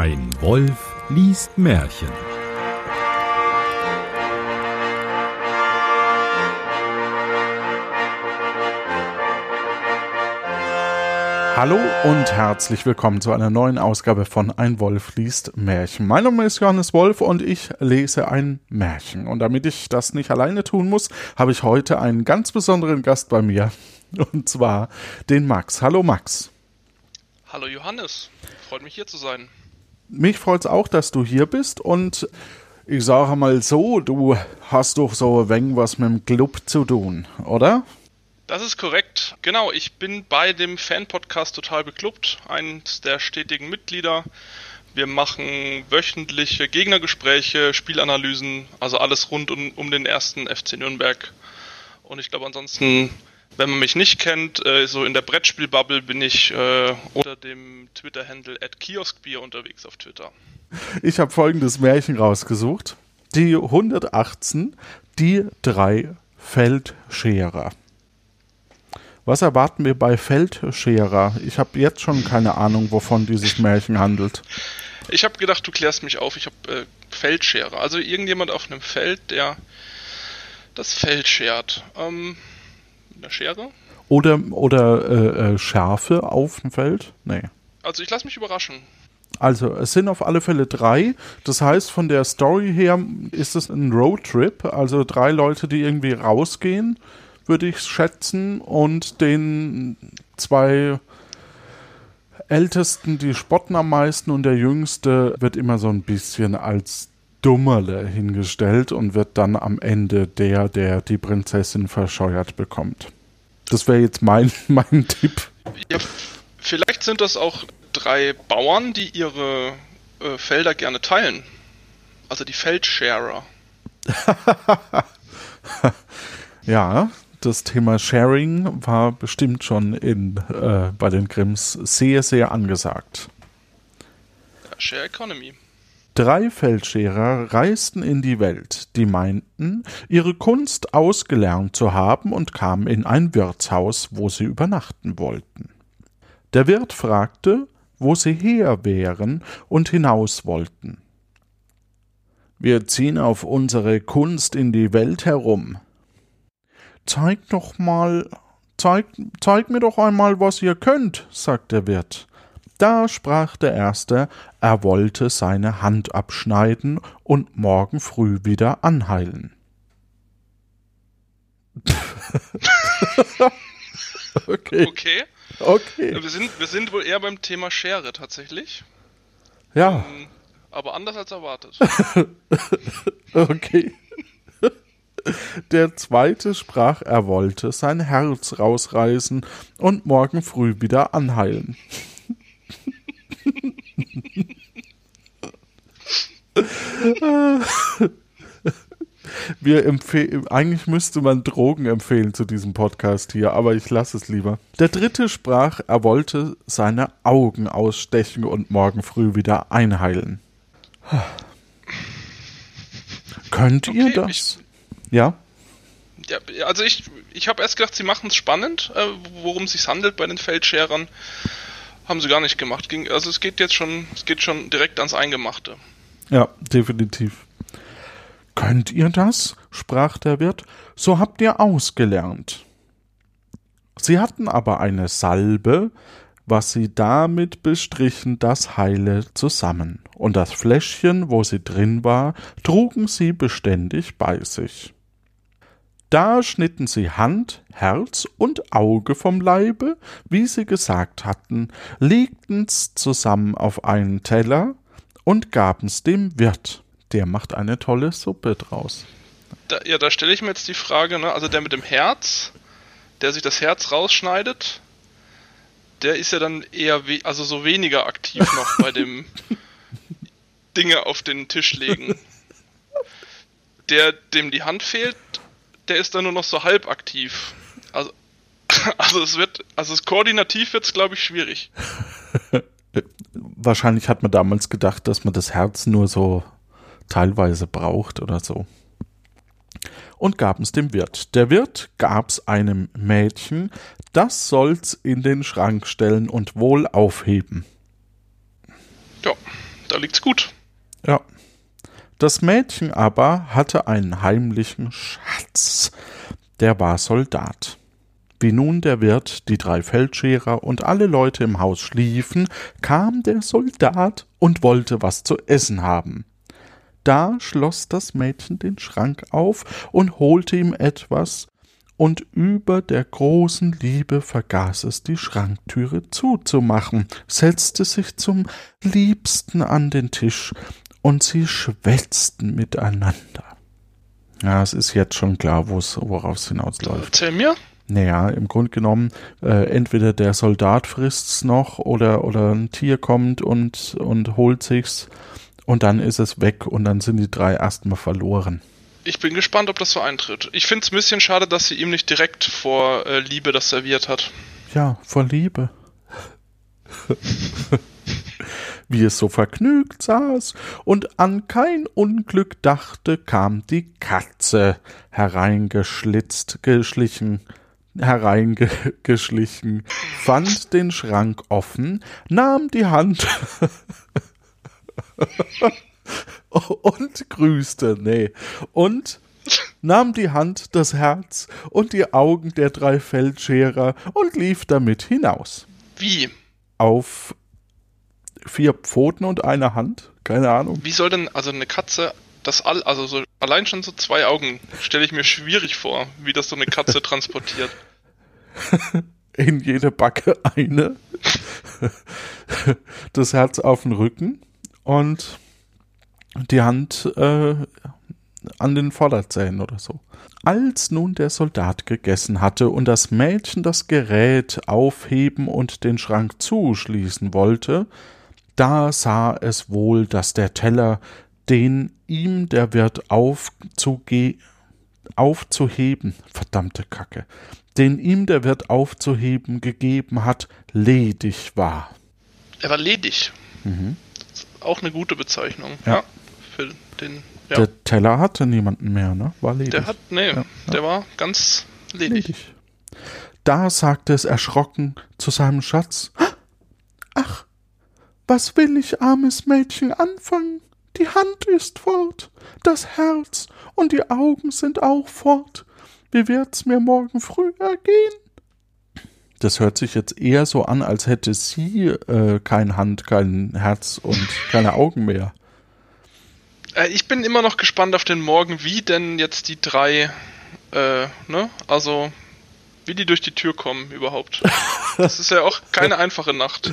Ein Wolf liest Märchen. Hallo und herzlich willkommen zu einer neuen Ausgabe von Ein Wolf liest Märchen. Mein Name ist Johannes Wolf und ich lese ein Märchen. Und damit ich das nicht alleine tun muss, habe ich heute einen ganz besonderen Gast bei mir. Und zwar den Max. Hallo Max. Hallo Johannes. Freut mich hier zu sein. Mich freut es auch, dass du hier bist und ich sage mal so, du hast doch so ein wenig was mit dem Club zu tun, oder? Das ist korrekt. Genau, ich bin bei dem Fan-Podcast total beklubbt, eines der stetigen Mitglieder. Wir machen wöchentliche Gegnergespräche, Spielanalysen, also alles rund um, um den ersten FC Nürnberg. Und ich glaube ansonsten, wenn man mich nicht kennt, äh, so in der Brettspielbubble bin ich äh, unter dem Twitter-Handle at Kioskbier unterwegs auf Twitter. Ich habe folgendes Märchen rausgesucht. Die 118, die drei Feldscherer. Was erwarten wir bei Feldscherer? Ich habe jetzt schon keine Ahnung, wovon dieses Märchen handelt. Ich habe gedacht, du klärst mich auf. Ich habe äh, Feldscherer. Also irgendjemand auf einem Feld, der das Feld schert. Ähm, einer Schere? Oder, oder äh, äh, Schärfe auf dem Feld? Nee. Also ich lasse mich überraschen. Also, es sind auf alle Fälle drei. Das heißt, von der Story her ist es ein Roadtrip. Also drei Leute, die irgendwie rausgehen würde ich schätzen. Und den zwei Ältesten, die spotten am meisten und der Jüngste wird immer so ein bisschen als Dummerle hingestellt und wird dann am Ende der, der die Prinzessin verscheuert bekommt. Das wäre jetzt mein, mein Tipp. Ja, vielleicht sind das auch drei Bauern, die ihre äh, Felder gerne teilen. Also die Feldsharer. ja, das Thema Sharing war bestimmt schon in, äh, bei den Grimms sehr, sehr angesagt. Share Economy. Drei Feldscherer reisten in die Welt, die meinten, ihre Kunst ausgelernt zu haben und kamen in ein Wirtshaus, wo sie übernachten wollten. Der Wirt fragte, wo sie her wären und hinaus wollten. Wir ziehen auf unsere Kunst in die Welt herum, Zeig doch mal, zeig, zeig mir doch einmal, was ihr könnt, sagt der Wirt. Da sprach der Erste, er wollte seine Hand abschneiden und morgen früh wieder anheilen. okay. Okay. Okay. Wir sind, wir sind wohl eher beim Thema Schere tatsächlich. Ja. Ähm, aber anders als erwartet. okay. Der zweite sprach, er wollte sein Herz rausreißen und morgen früh wieder anheilen. Wir empfehlen, eigentlich müsste man Drogen empfehlen zu diesem Podcast hier, aber ich lasse es lieber. Der dritte sprach, er wollte seine Augen ausstechen und morgen früh wieder einheilen. Könnt ihr okay, das? Ich, ja. Ja, also ich, ich habe erst gedacht, sie machen es spannend, äh, worum es sich handelt bei den Feldscherern. Haben sie gar nicht gemacht. Also es geht jetzt schon, es geht schon direkt ans Eingemachte. Ja, definitiv. Könnt ihr das? sprach der Wirt. So habt ihr ausgelernt. Sie hatten aber eine Salbe, was sie damit bestrichen, das heile zusammen, und das Fläschchen, wo sie drin war, trugen sie beständig bei sich. Da schnitten sie Hand, Herz und Auge vom Leibe, wie sie gesagt hatten, legten's zusammen auf einen Teller und gaben's dem Wirt. Der macht eine tolle Suppe draus. Da, ja, da stelle ich mir jetzt die Frage, ne? also der mit dem Herz, der sich das Herz rausschneidet, der ist ja dann eher, also so weniger aktiv noch bei dem Dinge auf den Tisch legen. Der, dem die Hand fehlt, der ist dann nur noch so halb aktiv. Also, also es wird, also es koordinativ wird es, glaube ich, schwierig. Wahrscheinlich hat man damals gedacht, dass man das Herz nur so teilweise braucht oder so. Und gaben es dem Wirt. Der Wirt gab's einem Mädchen, das soll's in den Schrank stellen und wohl aufheben. Ja, da liegt's gut. Ja. Das Mädchen aber hatte einen heimlichen Schatz. Der war Soldat. Wie nun der Wirt, die drei Feldscherer und alle Leute im Haus schliefen, kam der Soldat und wollte was zu essen haben. Da schloss das Mädchen den Schrank auf und holte ihm etwas, und über der großen Liebe vergaß es, die Schranktüre zuzumachen, setzte sich zum Liebsten an den Tisch, und sie schwätzten miteinander. Ja, es ist jetzt schon klar, worauf es hinausläuft. Erzähl mir. Naja, im Grunde genommen, äh, entweder der Soldat frisst's noch oder, oder ein Tier kommt und, und holt sich's und dann ist es weg und dann sind die drei erstmal verloren. Ich bin gespannt, ob das so eintritt. Ich finde es ein bisschen schade, dass sie ihm nicht direkt vor äh, Liebe das serviert hat. Ja, vor Liebe. Wie es so vergnügt saß und an kein Unglück dachte, kam die Katze hereingeschlitzt, geschlichen, hereingeschlichen, fand den Schrank offen, nahm die Hand und grüßte, nee, und nahm die Hand, das Herz und die Augen der drei Feldscherer und lief damit hinaus. Wie? Auf vier Pfoten und eine Hand? Keine Ahnung. Wie soll denn also eine Katze das all, also so allein schon so zwei Augen stelle ich mir schwierig vor, wie das so eine Katze transportiert. In jede Backe eine. Das Herz auf den Rücken und die Hand äh, an den Vorderzähnen oder so. Als nun der Soldat gegessen hatte und das Mädchen das Gerät aufheben und den Schrank zuschließen wollte, da sah es wohl, dass der Teller, den ihm der Wirt aufzuge aufzuheben, verdammte Kacke, den ihm der Wirt aufzuheben gegeben hat, ledig war. Er war ledig. Mhm. Auch eine gute Bezeichnung. Ja. ja für den. Ja. Der Teller hatte niemanden mehr, ne? War ledig. Der hat, nee, ja, der war ganz ledig. ledig. Da sagte es erschrocken zu seinem Schatz: Ach, was will ich, armes Mädchen, anfangen? Die Hand ist fort, das Herz und die Augen sind auch fort. Wie wird's mir morgen früh ergehen? Das hört sich jetzt eher so an, als hätte sie äh, kein Hand, kein Herz und keine Augen mehr. Äh, ich bin immer noch gespannt auf den Morgen, wie denn jetzt die drei, äh, ne, also wie die durch die Tür kommen überhaupt. Das ist ja auch keine einfache Nacht.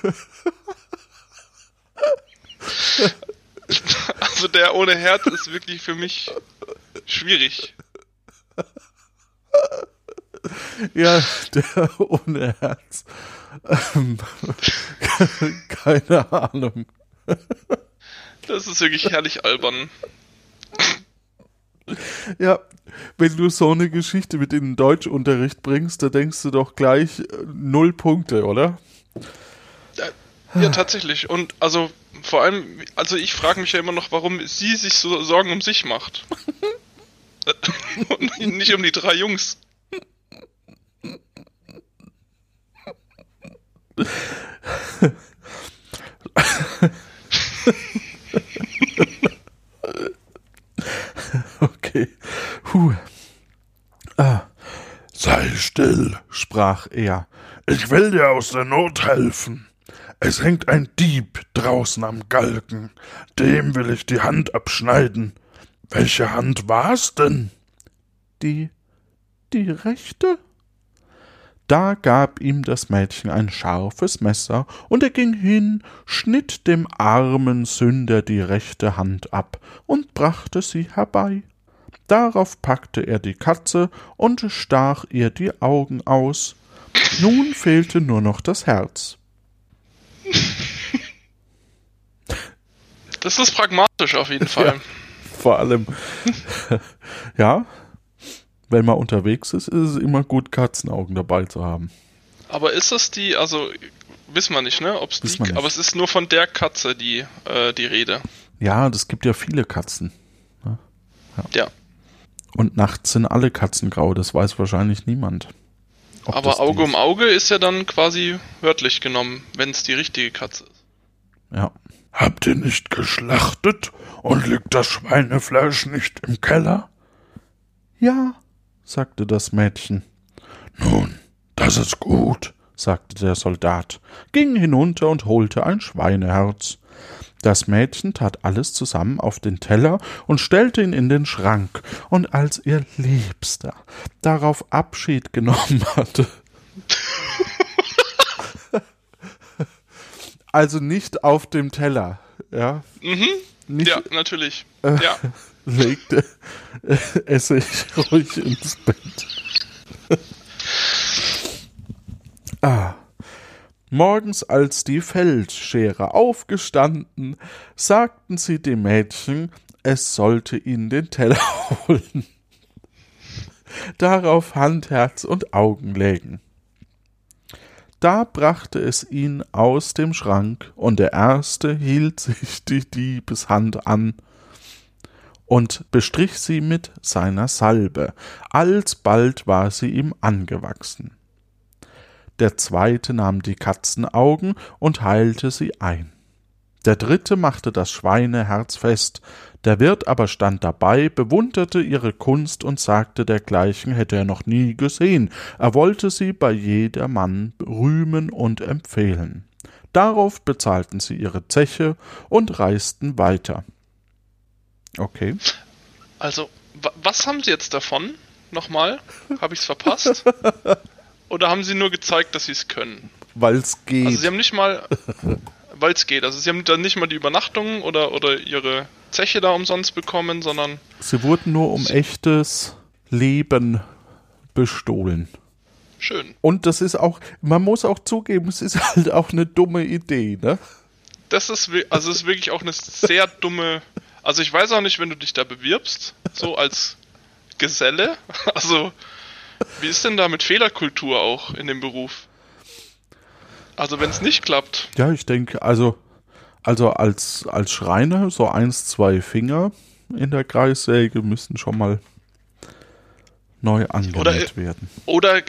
Also der ohne Herz ist wirklich für mich schwierig. Ja, der ohne Herz. Ähm, keine Ahnung. Das ist wirklich herrlich albern. Ja, wenn du so eine Geschichte mit in den Deutschunterricht bringst, da denkst du doch gleich äh, null Punkte, oder? Ja, tatsächlich. Und also vor allem, also ich frage mich ja immer noch, warum sie sich so Sorgen um sich macht. Und nicht um die drei Jungs. okay. Puh. Ah. Sei still, sprach er. Ich will dir aus der Not helfen. Es hängt ein Dieb draußen am Galgen. Dem will ich die Hand abschneiden. Welche Hand war's denn? Die, die rechte? Da gab ihm das Mädchen ein scharfes Messer, und er ging hin, schnitt dem armen Sünder die rechte Hand ab und brachte sie herbei. Darauf packte er die Katze und stach ihr die Augen aus. Nun fehlte nur noch das Herz. Das ist pragmatisch auf jeden Fall. Ja, vor allem, ja, wenn man unterwegs ist, ist es immer gut, Katzenaugen dabei zu haben. Aber ist das die, also wissen wir nicht, ne? Ob's die, nicht. Aber es ist nur von der Katze die, äh, die Rede. Ja, das gibt ja viele Katzen. Ne? Ja. ja. Und nachts sind alle Katzen grau, das weiß wahrscheinlich niemand. Aber Auge um Auge ist ja dann quasi wörtlich genommen, wenn es die richtige Katze ist. Ja. Habt ihr nicht geschlachtet und liegt das Schweinefleisch nicht im Keller? Ja, sagte das Mädchen. Nun, das ist gut, sagte der Soldat, ging hinunter und holte ein Schweineherz. Das Mädchen tat alles zusammen auf den Teller und stellte ihn in den Schrank, und als ihr Liebster darauf Abschied genommen hatte, also nicht auf dem Teller, ja, Mhm. nicht Ja, natürlich. Äh. Ja. legte äh, sich ruhig ins Bett. ah. Morgens, als die Feldscherer aufgestanden, sagten sie dem Mädchen, es sollte ihnen den Teller holen. Darauf Hand, Herz und Augen legen. Da brachte es ihn aus dem Schrank, und der erste hielt sich die Diebeshand an und bestrich sie mit seiner Salbe. Alsbald war sie ihm angewachsen. Der zweite nahm die Katzenaugen und heilte sie ein. Der dritte machte das Schweineherz fest, der Wirt aber stand dabei, bewunderte ihre Kunst und sagte, dergleichen hätte er noch nie gesehen, er wollte sie bei jedermann rühmen und empfehlen. Darauf bezahlten sie ihre Zeche und reisten weiter. Okay. Also, wa was haben Sie jetzt davon? Nochmal? Habe ich es verpasst? Oder haben Sie nur gezeigt, dass Sie es können? Weil's geht. Also Sie haben nicht mal, weil es geht. Also Sie haben dann nicht mal die Übernachtung oder oder Ihre Zeche da umsonst bekommen, sondern Sie wurden nur um echtes Leben bestohlen. schön. Und das ist auch, man muss auch zugeben, es ist halt auch eine dumme Idee, ne? Das ist also es ist wirklich auch eine sehr dumme. Also ich weiß auch nicht, wenn du dich da bewirbst, so als Geselle. Also wie ist denn da mit Fehlerkultur auch in dem Beruf? Also wenn es nicht klappt, Ja, ich denke, also, also als, als Schreiner, so eins, zwei Finger in der Kreissäge müssen schon mal neu Oder, äh, werden. oder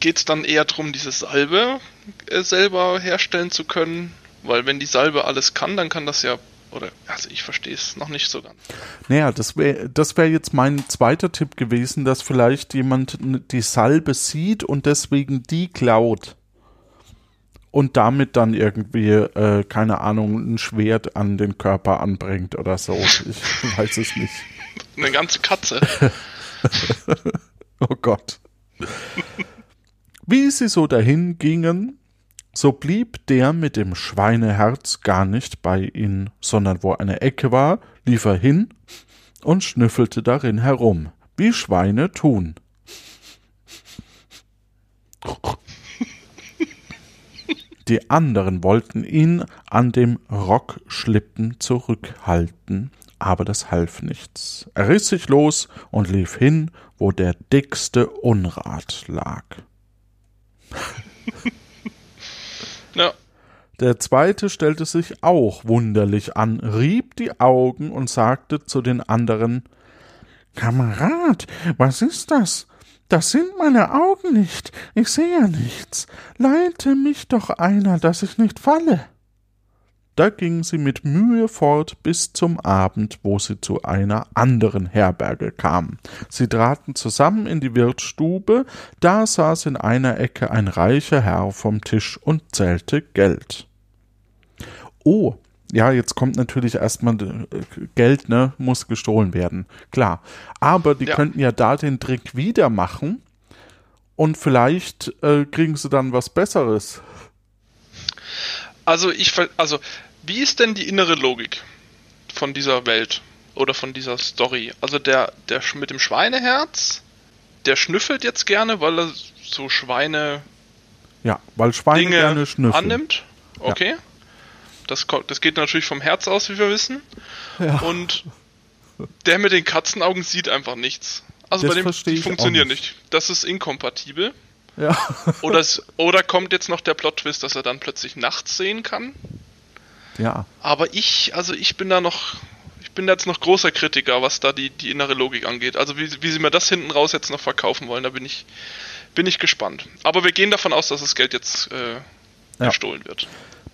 geht es dann eher darum, diese Salbe äh, selber herstellen zu können? Weil wenn die Salbe alles kann, dann kann das ja. Oder also ich verstehe es noch nicht so ganz. Naja, das wäre das wär jetzt mein zweiter Tipp gewesen, dass vielleicht jemand die Salbe sieht und deswegen die klaut. Und damit dann irgendwie, äh, keine Ahnung, ein Schwert an den Körper anbringt oder so. Ich weiß es nicht. Eine ganze Katze. Oh Gott. Wie sie so dahin gingen, so blieb der mit dem Schweineherz gar nicht bei ihnen, sondern wo eine Ecke war, lief er hin und schnüffelte darin herum, wie Schweine tun. Die anderen wollten ihn an dem Rockschlippen zurückhalten, aber das half nichts. Er riss sich los und lief hin, wo der dickste Unrat lag. Der zweite stellte sich auch wunderlich an, rieb die Augen und sagte zu den anderen Kamerad, was ist das? Das sind meine Augen nicht, ich sehe nichts. Leite mich doch einer, dass ich nicht falle. Da gingen sie mit Mühe fort bis zum Abend, wo sie zu einer anderen Herberge kamen. Sie traten zusammen in die Wirtsstube, da saß in einer Ecke ein reicher Herr vom Tisch und zählte Geld. Oh, ja, jetzt kommt natürlich erstmal äh, Geld, ne, muss gestohlen werden. Klar. Aber die Ja. könnten ja da den Trick wieder machen und vielleicht äh, kriegen sie dann was Besseres. Also ich also wie ist denn die innere Logik von dieser Welt oder von dieser Story? Also der der mit dem Schweineherz, der schnüffelt jetzt gerne, weil er so Schweine Ja, weil Schweine Dinge gerne schnüffeln. annimmt. Okay. Das, das geht natürlich vom Herz aus, wie wir wissen. Ja. Und der mit den Katzenaugen sieht einfach nichts. Also Das bei dem die funktionieren nicht. nicht. Das ist inkompatibel. Ja. Oder, es, oder kommt jetzt noch der Plot-Twist, dass er dann plötzlich nachts sehen kann? ja. Aber ich, also ich bin da noch, ich bin da jetzt noch großer Kritiker, was da die, die innere Logik angeht. Also wie, wie sie mir das hinten raus jetzt noch verkaufen wollen, da bin ich, bin ich gespannt. Aber wir gehen davon aus, dass das Geld jetzt äh, gestohlen wird.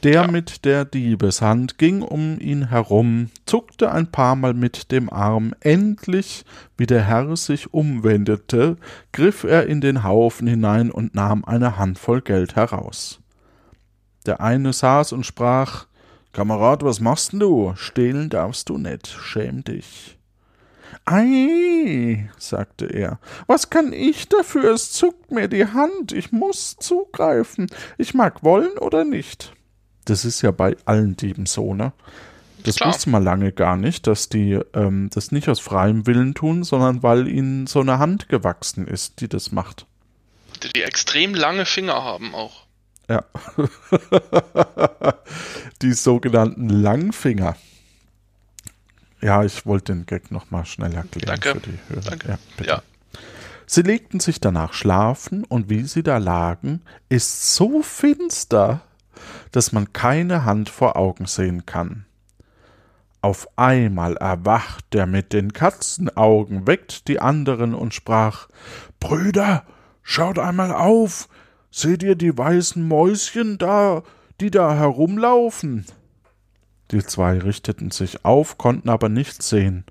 Der Ja. mit der Diebeshand ging um ihn herum, zuckte ein paar Mal mit dem Arm. Endlich, wie der Herr sich umwendete, griff er in den Haufen hinein und nahm eine Handvoll Geld heraus. Der eine saß und sprach Kamerad, was machst denn du? Stehlen darfst du nicht, schäm dich. Ei, sagte er, was kann ich dafür? Es zuckt mir die Hand, ich muss zugreifen. Ich mag wollen oder nicht. Das ist ja bei allen Dieben so, ne? Das Klar. wusste man lange gar nicht, dass die ähm, das nicht aus freiem Willen tun, sondern weil ihnen so eine Hand gewachsen ist, die das macht. Die, die extrem lange Finger haben auch. Ja. die sogenannten Langfinger. Ja, ich wollte den Gag nochmal schnell erklären Danke. für die Hörer. Danke. Ja, bitte. Ja. Sie legten sich danach schlafen, und wie sie da lagen, ist so finster, dass man keine Hand vor Augen sehen kann. Auf einmal erwacht der mit den Katzenaugen, weckt die anderen und sprach Brüder, schaut einmal auf, seht ihr die weißen Mäuschen da, die da herumlaufen? Die zwei richteten sich auf, konnten aber nichts sehen.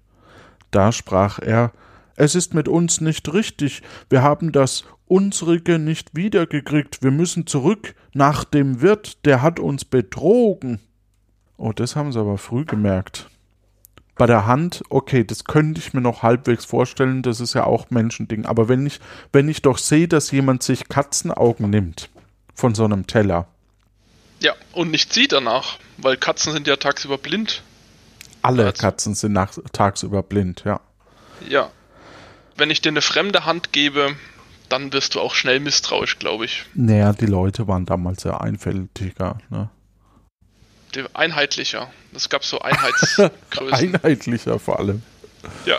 Da sprach er Es ist mit uns nicht richtig, wir haben das unsrige nicht wiedergekriegt, wir müssen zurück nach dem Wirt, der hat uns betrogen. Oh, das haben sie aber früh gemerkt. Bei der Hand, okay, das könnte ich mir noch halbwegs vorstellen, das ist ja auch Menschending, aber wenn ich, wenn ich doch sehe, dass jemand sich Katzenaugen nimmt von so einem Teller, Ja, und nicht sieht danach, weil Katzen sind ja tagsüber blind. alle Also- Katzen sind nach, tagsüber blind, ja. Ja. Wenn ich dir eine fremde Hand gebe, dann wirst du auch schnell misstrauisch, glaube ich. Naja, die Leute waren damals sehr einfältiger, ne? Einheitlicher. Es gab so Einheitsgrößen. Einheitlicher vor allem. ja.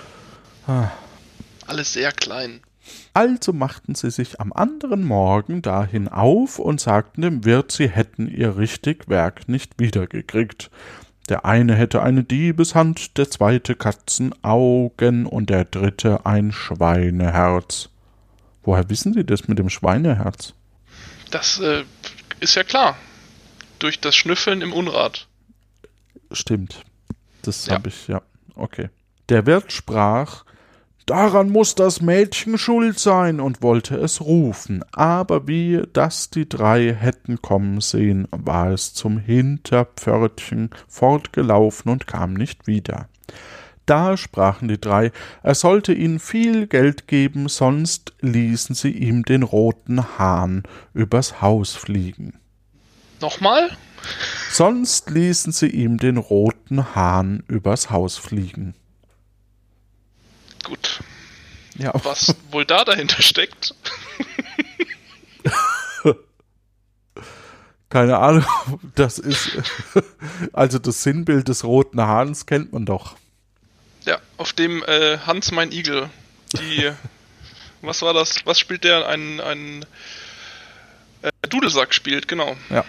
Ah. Alles sehr klein. Also machten sie sich am anderen Morgen dahin auf und sagten dem Wirt, sie hätten ihr richtig Werk nicht wiedergekriegt. Der eine hätte eine Diebeshand, der zweite Katzenaugen und der dritte ein Schweineherz. Woher wissen Sie das mit dem Schweineherz? Das äh, ist ja klar. Durch das Schnüffeln im Unrat. Stimmt. Das Ja. habe ich, ja. Okay. Der Wirt sprach, Daran muss das Mädchen schuld sein und wollte es rufen, aber wie das die drei hätten kommen sehen, war es zum Hinterpförtchen fortgelaufen und kam nicht wieder. Da sprachen die drei, er sollte ihnen viel Geld geben, sonst ließen sie ihm den roten Hahn übers Haus fliegen. Nochmal? Sonst ließen sie ihm den roten Hahn übers Haus fliegen. Gut. Ja, Was wohl da dahinter steckt? keine Ahnung. Das ist also das Sinnbild des roten Hahns kennt man doch. Ja, auf dem äh, Hans mein Igel. Die. was war das? Was spielt der? Ein. ein äh, Dudelsack spielt, genau. Ja.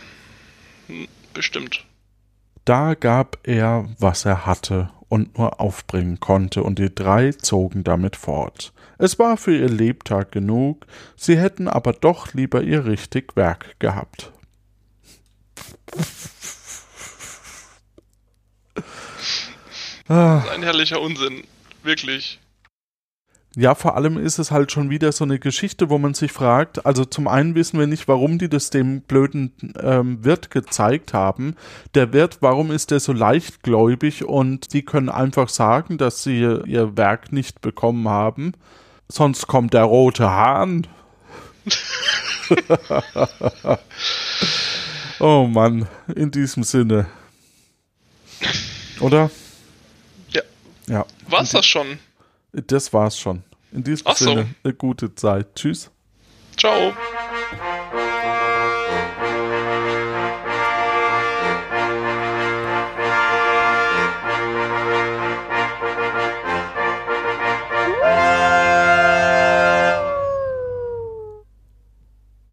Hm, Bestimmt. Da gab er, was er hatte und nur aufbringen konnte, und die drei zogen damit fort. Es war für ihr Lebtag genug, sie hätten aber doch lieber ihr richtig Werk gehabt. Ah. Ein herrlicher Unsinn. Wirklich. Ja, vor allem ist es halt schon wieder so eine Geschichte, wo man sich fragt, also zum einen wissen wir nicht, warum die das dem blöden ähm, Wirt gezeigt haben. Der Wirt, warum ist der so leichtgläubig und die können einfach sagen, dass sie ihr Werk nicht bekommen haben. Sonst kommt der rote Hahn. oh Mann, in diesem Sinne. Oder? Ja. War's das schon? Das war's schon. In diesem Ach so. Sinne, eine gute Zeit. Tschüss. Ciao.